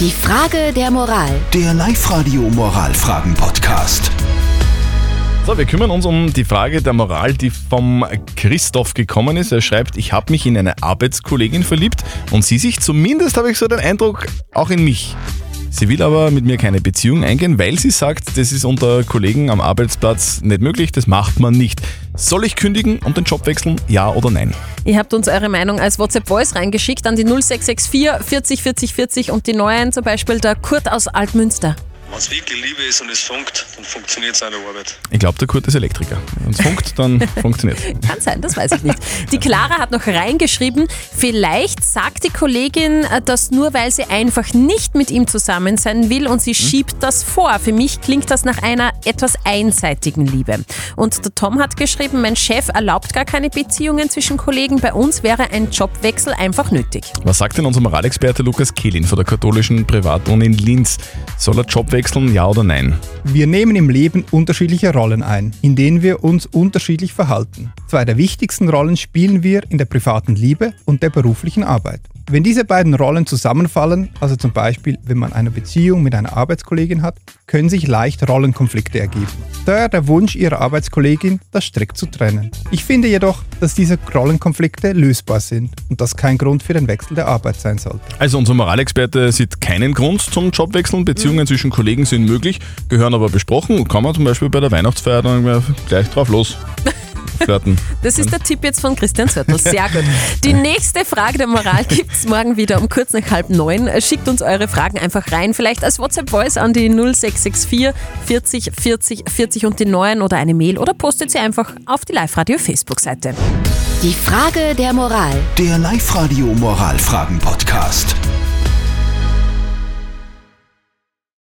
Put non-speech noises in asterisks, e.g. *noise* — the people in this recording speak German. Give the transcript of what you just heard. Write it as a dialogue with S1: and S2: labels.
S1: Die Frage der Moral.
S2: Der Live-Radio Moralfragen-Podcast.
S3: So, wir kümmern uns um die Frage der Moral, die vom Christoph gekommen ist. Er schreibt, ich habe mich in eine Arbeitskollegin verliebt und sie sich, zumindest habe ich so den Eindruck, auch in mich. Sie will aber mit mir keine Beziehung eingehen, weil sie sagt, das ist unter Kollegen am Arbeitsplatz nicht möglich, das macht man nicht. Soll ich kündigen und den Job wechseln? Ja oder nein?
S4: Ihr habt uns eure Meinung als WhatsApp-Voice reingeschickt an die 0664 40 40 40 und die neuen, zum Beispiel der Kurt aus Altmünster.
S5: Wenn es wirklich Liebe ist und es funkt, dann funktioniert seine Arbeit.
S3: Ich glaube, der Kurt ist Elektriker. Wenn es funkt, dann *laughs* funktioniert
S4: Kann sein, das weiß ich nicht. Die Clara hat noch reingeschrieben, vielleicht sagt die Kollegin äh, das nur, weil sie einfach nicht mit ihm zusammen sein will und sie schiebt das vor. Für mich klingt das nach einer etwas einseitigen Liebe. Und der Tom hat geschrieben, mein Chef erlaubt gar keine Beziehungen zwischen Kollegen. Bei uns wäre ein Jobwechsel einfach nötig.
S3: Was sagt denn unser Moralexperte Lukas Kehlin von der katholischen Privatuni in Linz? Soll er Job wechseln, ja oder nein?
S6: Wir nehmen im Leben unterschiedliche Rollen ein, in denen wir uns unterschiedlich verhalten. Zwei der wichtigsten Rollen spielen wir in der privaten Liebe und der beruflichen Arbeit. Wenn diese beiden Rollen zusammenfallen, also zum Beispiel wenn man eine Beziehung mit einer Arbeitskollegin hat, können sich leicht Rollenkonflikte ergeben. Daher der Wunsch ihrer Arbeitskollegin, das strikt zu trennen. Ich finde jedoch, dass diese Rollenkonflikte lösbar sind und das kein Grund für den Wechsel der Arbeit sein sollte.
S3: Also unser Moralexperte sieht keinen Grund zum Jobwechseln. Beziehungen zwischen Kollegen sind möglich, gehören aber besprochen. Kann man zum Beispiel bei der Weihnachtsfeier dann gleich drauf los. Flirten.
S4: Das ist der Tipp jetzt von Christian Zörtl. *laughs* Sehr gut. Die nächste Frage der Moral gibt es morgen wieder um kurz nach halb neun. Schickt uns eure Fragen einfach rein. Vielleicht als WhatsApp-Voice an die 0664 40 40 40 und die neuen oder eine Mail oder postet sie einfach auf die Live-Radio-Facebook-Seite.
S1: Die Frage der Moral.
S2: Der Live-Radio Moralfragen-Podcast.